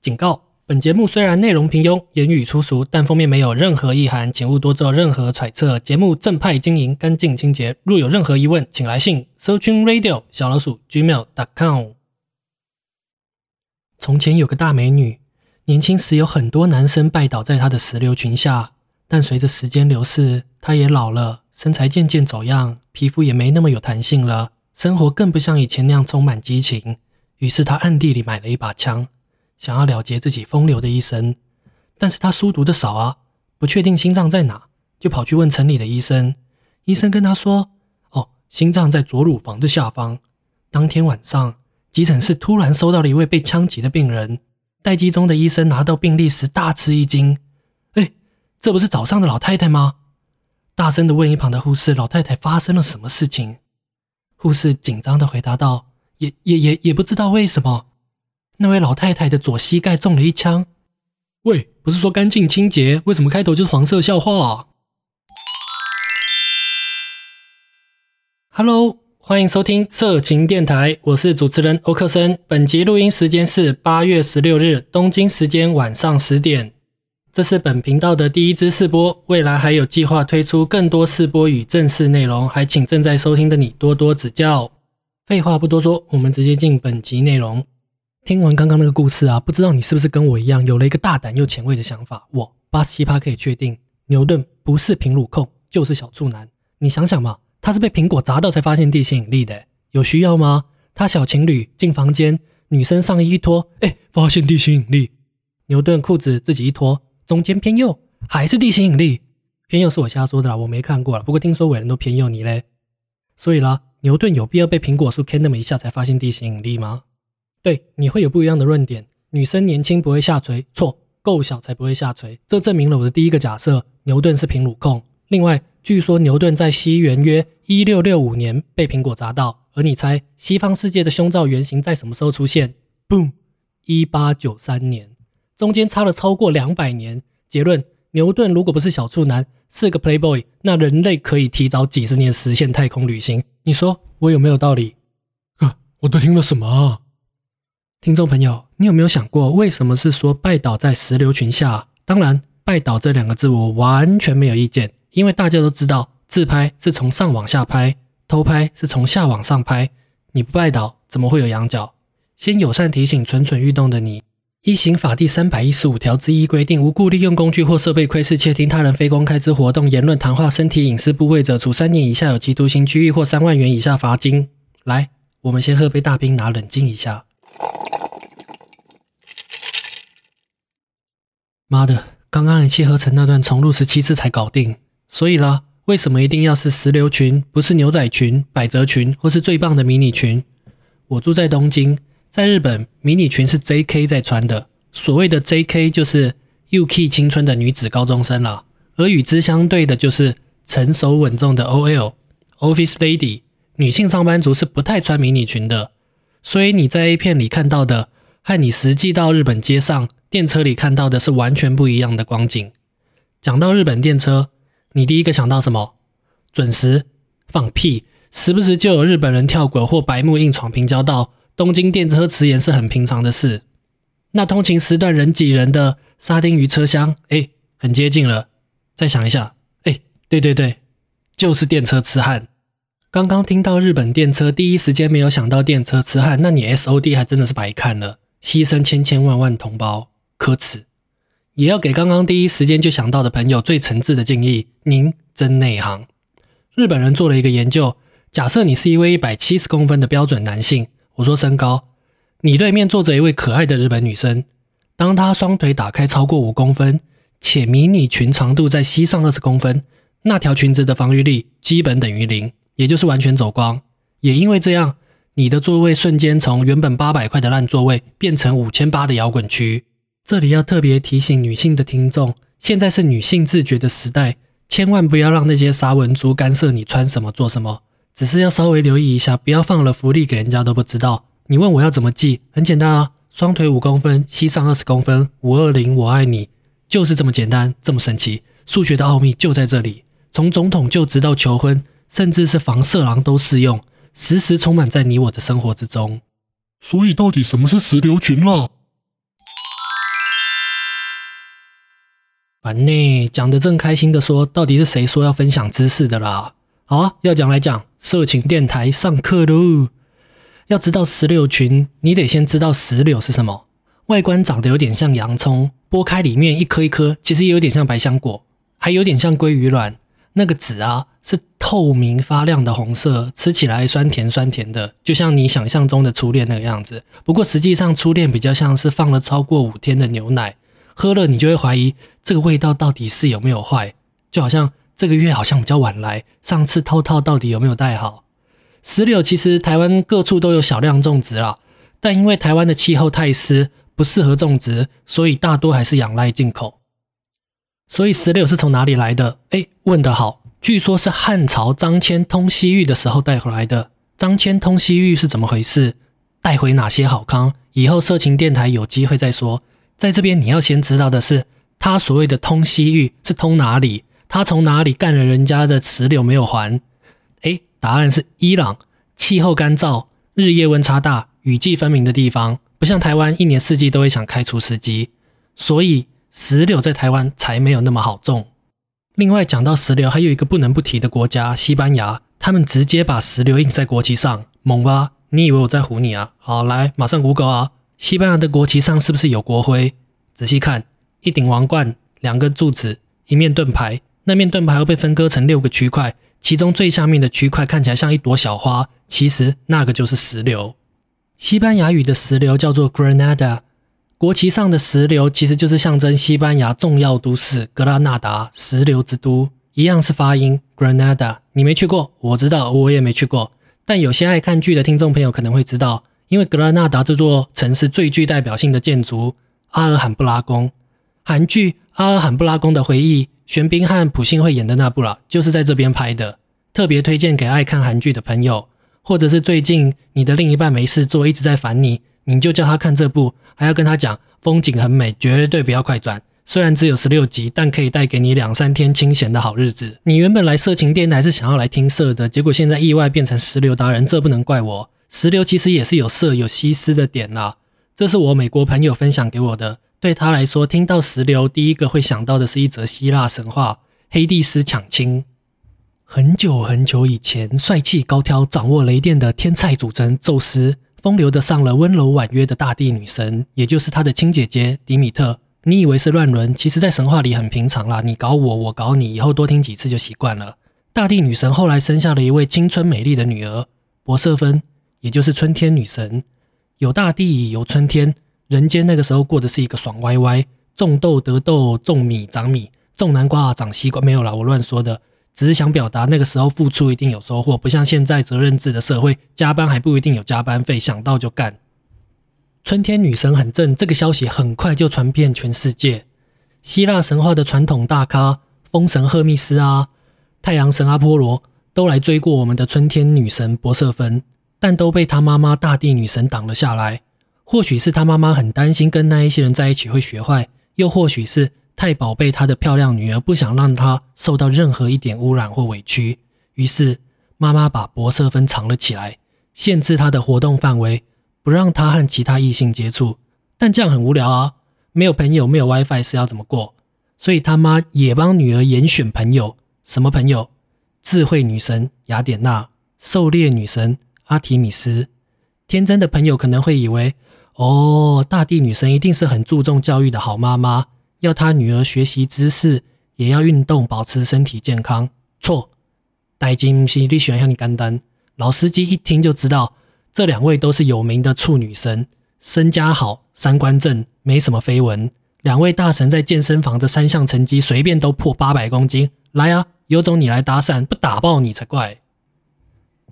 警告：本节目虽然内容平庸、言语粗俗，但封面没有任何意涵，请勿多做任何揣测。节目正派经营，干净清洁。若有任何疑问，请来信 searching radio 小老鼠 gmail.com。从前有个大美女，年轻时有很多男生拜倒在她的石榴裙下，但随着时间流逝，她也老了，身材渐渐走样，皮肤也没那么有弹性了，生活更不像以前那样充满激情。于是她暗地里买了一把枪。想要了结自己风流的一生，但是他书读的少啊，不确定心脏在哪，就跑去问城里的医生。医生跟他说：“哦，心脏在左乳房的下方。”当天晚上，急诊室突然收到了一位被枪击的病人。待机中的医生拿到病历时大吃一惊：“哎，这不是早上的老太太吗？”大声的问一旁的护士：“老太太发生了什么事情？”护士紧张的回答道：“也也也也不知道为什么。”那位老太太的左膝盖中了一枪。喂，不是说干净清洁，为什么开头就是黄色笑话？Hello，欢迎收听色情电台，我是主持人欧克森。本集录音时间是八月十六日东京时间晚上十点。这是本频道的第一支试播，未来还有计划推出更多试播与正式内容，还请正在收听的你多多指教。废话不多说，我们直接进本集内容。听完刚刚那个故事啊，不知道你是不是跟我一样有了一个大胆又前卫的想法？我八十七趴可以确定，牛顿不是平乳控，就是小处男。你想想嘛，他是被苹果砸到才发现地心引力的，有需要吗？他小情侣进房间，女生上衣一脱，哎，发现地心引力。牛顿裤子自己一脱，中间偏右，还是地心引力。偏右是我瞎说的啦，我没看过了。不过听说伟人都偏右，你嘞？所以啦，牛顿有必要被苹果树 K 那么一下才发现地心引力吗？对，你会有不一样的论点。女生年轻不会下垂，错，够小才不会下垂。这证明了我的第一个假设：牛顿是平乳控。另外，据说牛顿在西元约一六六五年被苹果砸到，而你猜西方世界的胸罩原型在什么时候出现？Boom，一八九三年，中间差了超过两百年。结论：牛顿如果不是小处男，是个 playboy，那人类可以提早几十年实现太空旅行。你说我有没有道理？啊，我都听了什么？听众朋友，你有没有想过，为什么是说拜倒在石榴裙下？当然，拜倒这两个字我完全没有意见，因为大家都知道，自拍是从上往下拍，偷拍是从下往上拍。你不拜倒，怎么会有仰角？先友善提醒蠢蠢欲动的你：一刑法第三百一十五条之一规定，无故利用工具或设备窥视、窃听他人非公开之活动、言论、谈话、身体隐私部位者，处三年以下有期徒刑、拘役或三万元以下罚金。来，我们先喝杯大冰拿，冷静一下。妈的，刚刚一气呵成那段重录十七次才搞定。所以啦，为什么一定要是石榴裙，不是牛仔裙、百褶裙，或是最棒的迷你裙？我住在东京，在日本，迷你裙是 J.K. 在穿的。所谓的 J.K. 就是 UK 青春的女子高中生啦，而与之相对的就是成熟稳重的 O.L. Office Lady 女性上班族是不太穿迷你裙的。所以你在 A 片里看到的，和你实际到日本街上。电车里看到的是完全不一样的光景。讲到日本电车，你第一个想到什么？准时？放屁！时不时就有日本人跳轨或白目硬闯平交道，东京电车迟延是很平常的事。那通勤时段人挤人的沙丁鱼车厢，哎，很接近了。再想一下，哎，对对对，就是电车痴汉。刚刚听到日本电车，第一时间没有想到电车痴汉，那你 S O D 还真的是白看了，牺牲千千万万同胞。可耻，也要给刚刚第一时间就想到的朋友最诚挚的敬意。您真内行。日本人做了一个研究，假设你是一位一百七十公分的标准男性，我说身高，你对面坐着一位可爱的日本女生，当她双腿打开超过五公分，且迷你裙长度在膝上二十公分，那条裙子的防御力基本等于零，也就是完全走光。也因为这样，你的座位瞬间从原本八百块的烂座位变成五千八的摇滚区。这里要特别提醒女性的听众，现在是女性自觉的时代，千万不要让那些沙文族干涉你穿什么做什么。只是要稍微留意一下，不要放了福利给人家都不知道。你问我要怎么记，很简单啊，双腿五公分，膝上二十公分，五二零，我爱你，就是这么简单，这么神奇。数学的奥秘就在这里，从总统就直到求婚，甚至是防色狼都适用，时时充满在你我的生活之中。所以到底什么是石榴裙啦？烦呢，讲的正开心的说，到底是谁说要分享知识的啦？好啊，要讲来讲，色情电台上课喽。要知道石榴裙，你得先知道石榴是什么。外观长得有点像洋葱，剥开里面一颗一颗，其实也有点像百香果，还有点像鲑鱼卵。那个籽啊，是透明发亮的红色，吃起来酸甜酸甜的，就像你想象中的初恋那个样子。不过实际上，初恋比较像是放了超过五天的牛奶，喝了你就会怀疑这个味道到底是有没有坏，就好像这个月好像比较晚来，上次套套到底有没有戴好。石榴其实台湾各处都有小量种植啦，但因为台湾的气候太湿，不适合种植，所以大多还是仰赖进口。所以石榴是从哪里来的？哎，问得好！据说是汉朝张骞通西域的时候带回来的。张骞通西域是怎么回事？带回哪些好康？以后色情电台有机会再说。在这边你要先知道的是，他所谓的通西域是通哪里？他从哪里干了人家的石榴没有还？哎，答案是伊朗，气候干燥，日夜温差大，雨季分明的地方，不像台湾一年四季都会想开除司机，所以。石榴在台湾才没有那么好种。另外讲到石榴，还有一个不能不提的国家——西班牙，他们直接把石榴印在国旗上，猛吧？你以为我在唬你啊？好，来，马上谷歌啊！西班牙的国旗上是不是有国徽？仔细看，一顶王冠，两根柱子，一面盾牌。那面盾牌又被分割成六个区块，其中最下面的区块看起来像一朵小花，其实那个就是石榴。西班牙语的石榴叫做 Granada。国旗上的石榴其实就是象征西班牙重要都市格拉纳达，石榴之都，一样是发音 Granada。你没去过，我知道，我也没去过。但有些爱看剧的听众朋友可能会知道，因为格拉纳达这座城市最具代表性的建筑阿尔罕布拉宫，韩剧《阿尔罕布拉宫的回忆》，玄彬和朴信惠演的那部啦，就是在这边拍的。特别推荐给爱看韩剧的朋友，或者是最近你的另一半没事做，一直在烦你。你就叫他看这部，还要跟他讲风景很美，绝对不要快转。虽然只有十六集，但可以带给你两三天清闲的好日子。你原本来色情电台是想要来听色的，结果现在意外变成石榴达人，这不能怪我。石榴其实也是有色有西施的点啦。这是我美国朋友分享给我的，对他来说，听到石榴，第一个会想到的是一则希腊神话——黑帝斯抢亲。很久很久以前，帅气高挑、掌握雷电的天才主神宙斯。风流的上了温柔婉约的大地女神，也就是她的亲姐姐迪米特。你以为是乱伦，其实在神话里很平常啦。你搞我，我搞你，以后多听几次就习惯了。大地女神后来生下了一位青春美丽的女儿博瑟芬，也就是春天女神。有大地，有春天，人间那个时候过的是一个爽歪歪，种豆得豆，种米长米，种南瓜长西瓜。没有啦，我乱说的。只是想表达，那个时候付出一定有收获，不像现在责任制的社会，加班还不一定有加班费，想到就干。春天女神很正，这个消息很快就传遍全世界。希腊神话的传统大咖，风神赫密斯啊，太阳神阿波罗，都来追过我们的春天女神博瑟芬，但都被他妈妈大地女神挡了下来。或许是他妈妈很担心跟那一些人在一起会学坏，又或许是。太宝贝她的漂亮女儿，不想让她受到任何一点污染或委屈，于是妈妈把博瑟芬藏了起来，限制她的活动范围，不让她和其他异性接触。但这样很无聊啊，没有朋友，没有 WiFi 是要怎么过？所以他妈也帮女儿严选朋友，什么朋友？智慧女神雅典娜，狩猎女神阿提米斯。天真的朋友可能会以为，哦，大地女神一定是很注重教育的好妈妈。要他女儿学习知识，也要运动，保持身体健康。错，戴金西你喜欢向你干单。老司机一听就知道，这两位都是有名的处女神，身家好，三观正，没什么绯闻。两位大神在健身房的三项成绩，随便都破八百公斤。来啊，有种你来搭讪，不打爆你才怪。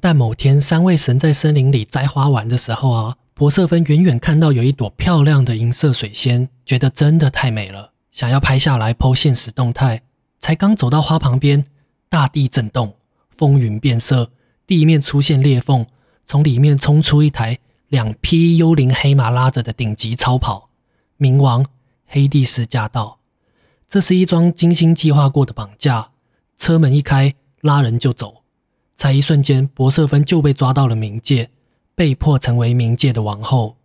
但某天，三位神在森林里摘花玩的时候啊，博瑟芬远远看到有一朵漂亮的银色水仙，觉得真的太美了。想要拍下来剖现实动态，才刚走到花旁边，大地震动，风云变色，地面出现裂缝，从里面冲出一台两匹幽灵黑马拉着的顶级超跑，冥王黑帝斯驾到。这是一桩精心计划过的绑架，车门一开，拉人就走。才一瞬间，博瑟芬就被抓到了冥界，被迫成为冥界的王后。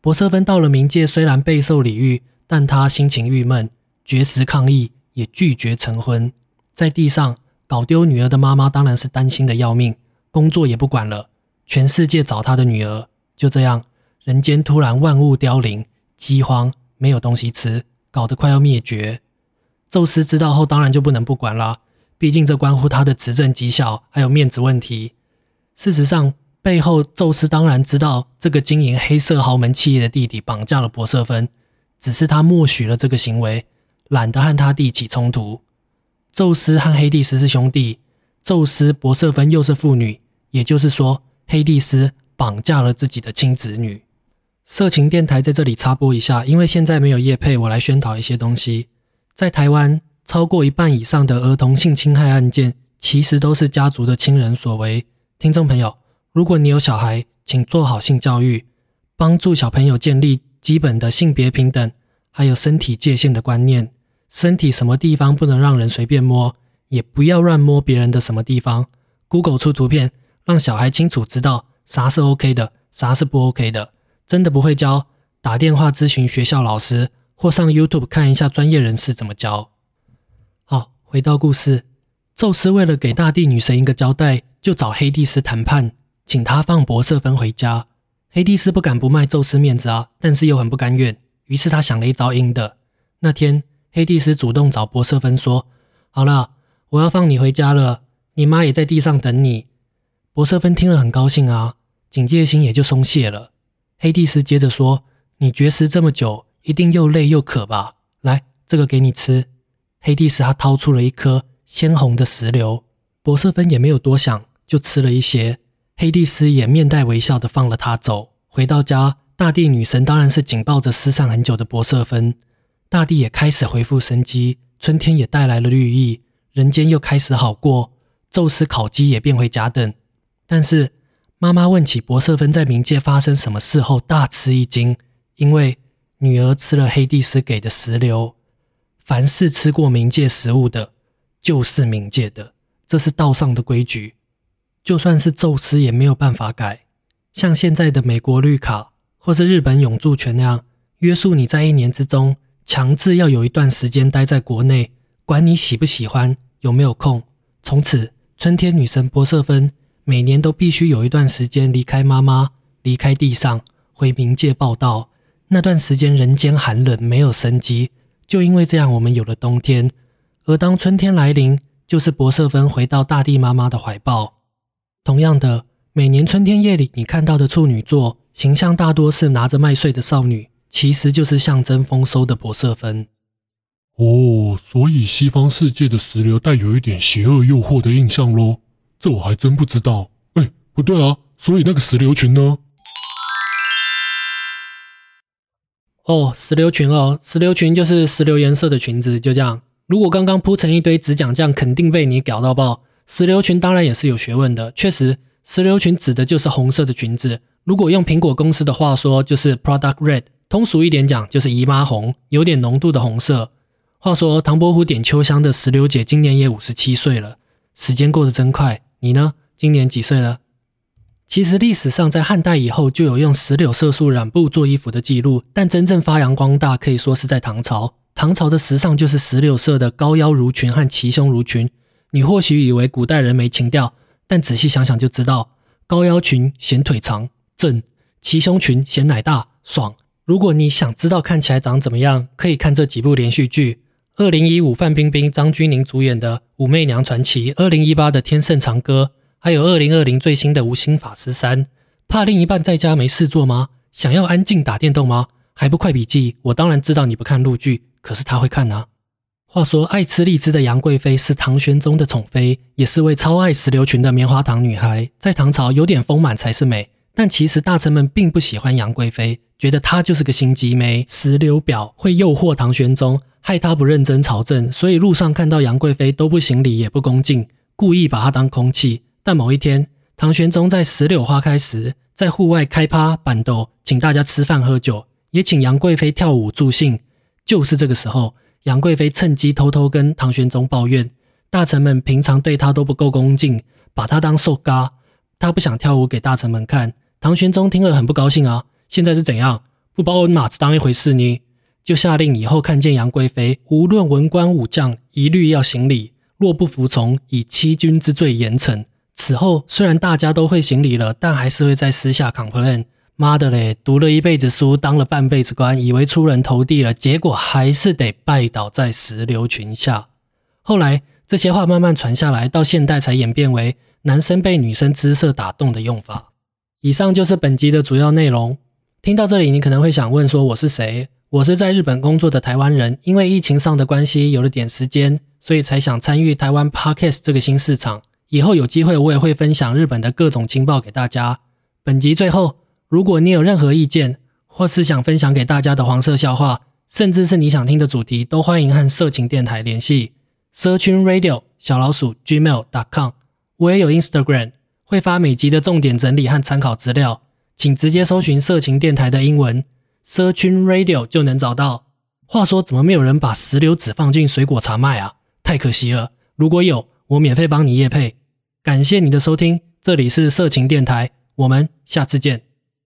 博瑟芬到了冥界，虽然备受礼遇。但他心情郁闷，绝食抗议，也拒绝成婚。在地上搞丢女儿的妈妈当然是担心的要命，工作也不管了，全世界找她的女儿。就这样，人间突然万物凋零，饥荒，没有东西吃，搞得快要灭绝。宙斯知道后，当然就不能不管了，毕竟这关乎他的执政绩效，还有面子问题。事实上，背后宙斯当然知道这个经营黑色豪门企业的弟弟绑架了博瑟芬，只是他默许了这个行为，懒得和他弟起冲突。宙斯和黑帝斯是兄弟，宙斯博瑟芬又是父女，也就是说，黑帝斯绑架了自己的亲子女。色情电台在这里插播一下，因为现在没有叶配，我来宣导一些东西。在台湾，超过一半以上的儿童性侵害案件，其实都是家族的亲人所为。听众朋友，如果你有小孩，请做好性教育，帮助小朋友建立基本的性别平等，还有身体界限的观念。身体什么地方不能让人随便摸，也不要乱摸别人的什么地方。Google 出图片，让小孩清楚知道啥是 OK 的，啥是不 OK 的。真的不会教，打电话咨询学校老师。或上 YouTube 看一下专业人士怎么教。好，回到故事，宙斯为了给大地女神一个交代，就找黑帝斯谈判，请他放博瑟芬回家。黑帝斯不敢不卖宙斯面子啊，但是又很不甘愿，于是他想了一招阴的。那天，黑帝斯主动找博瑟芬说：“好了，我要放你回家了，你妈也在地上等你。”博瑟芬听了很高兴啊，警戒心也就松懈了。黑帝斯接着说：“你绝食这么久。”一定又累又渴吧？来，这个给你吃。黑帝斯他掏出了一颗鲜红的石榴，博瑟芬也没有多想，就吃了一些。黑帝斯也面带微笑的放了他走。回到家，大地女神当然是紧抱着失散很久的博瑟芬。大地也开始恢复生机，春天也带来了绿意，人间又开始好过。宙斯烤鸡也变回甲等。但是妈妈问起博瑟芬在冥界发生什么事后，大吃一惊，因为。女儿吃了黑帝斯给的石榴，凡是吃过冥界食物的，就是冥界的，这是道上的规矩，就算是宙斯也没有办法改。像现在的美国绿卡或是日本永住权那样，约束你在一年之中强制要有一段时间待在国内，管你喜不喜欢，有没有空。从此，春天女神波瑟芬每年都必须有一段时间离开妈妈，离开地上，回冥界报道。那段时间人间寒冷，没有生机，就因为这样，我们有了冬天。而当春天来临，就是博瑟芬回到大地妈妈的怀抱。同样的，每年春天夜里，你看到的处女座形象大多是拿着麦穗的少女，其实就是象征丰收的博瑟芬。哦，所以西方世界的石榴带有一点邪恶诱惑的印象喽？这我还真不知道。哎，不对啊，所以那个石榴裙呢？哦，石榴裙哦，石榴裙就是石榴颜色的裙子，就这样。如果刚刚铺成一堆纸讲，这样肯定被你搞到爆。石榴裙当然也是有学问的，确实，石榴裙指的就是红色的裙子。如果用苹果公司的话说，就是 Product Red，通俗一点讲就是姨妈红，有点浓度的红色。话说唐伯虎点秋香的石榴姐今年也五十七岁了，时间过得真快。你呢？今年几岁了？其实历史上在汉代以后就有用石榴色素染布做衣服的记录，但真正发扬光大可以说是在唐朝。唐朝的时尚就是石榴色的高腰襦裙和齐胸襦裙。你或许以为古代人没情调，但仔细想想就知道，高腰裙显腿长正，齐胸裙显奶大爽。如果你想知道看起来长怎么样，可以看这几部连续剧：二零一五范冰冰、张钧甯主演的《武媚娘传奇》，二零一八的《天盛长歌》。还有二零二零最新的《无心法师三》，怕另一半在家没事做吗？想要安静打电动吗？还不快笔记！我当然知道你不看陆剧，可是他会看啊。话说，爱吃荔枝的杨贵妃是唐玄宗的宠妃，也是位超爱石榴裙的棉花糖女孩。在唐朝，有点丰满才是美。但其实大臣们并不喜欢杨贵妃，觉得她就是个心机妹、石榴婊，会诱惑唐玄宗，害他不认真朝政。所以路上看到杨贵妃都不行礼，也不恭敬，故意把她当空气。但某一天，唐玄宗在石榴花开时，在户外开趴板斗，请大家吃饭喝酒，也请杨贵妃跳舞助兴。就是这个时候，杨贵妃趁机偷偷跟唐玄宗抱怨，大臣们平常对她都不够恭敬，把她当瘦嘎。她不想跳舞给大臣们看。唐玄宗听了很不高兴啊！现在是怎样？不把我马子当一回事呢？就下令以后看见杨贵妃，无论文官武将，一律要行礼，若不服从，以欺君之罪严惩。此后虽然大家都会行礼了，但还是会在私下 complain。妈的嘞，读了一辈子书，当了半辈子官，以为出人头地了，结果还是得拜倒在石榴裙下。后来这些话慢慢传下来，到现代才演变为男生被女生姿色打动的用法。以上就是本集的主要内容。听到这里，你可能会想问说我是谁？我是在日本工作的台湾人，因为疫情上的关系，有了点时间，所以才想参与台湾 podcast 这个新市场。以后有机会，我也会分享日本的各种情报给大家。本集最后。如果你有任何意见，或是想分享给大家的黄色笑话，甚至是你想听的主题，都欢迎和色情电台联系。searching radio 小老鼠 gmail. dot com 我也有 Instagram，会发每集的重点整理和参考资料，请直接搜寻色情电台的英文 searching radio 就能找到。话说，怎么没有人把石榴籽放进水果茶卖啊？太可惜了。如果有，我免费帮你叶配。感谢你的收听，这里是色情电台，我们下次见。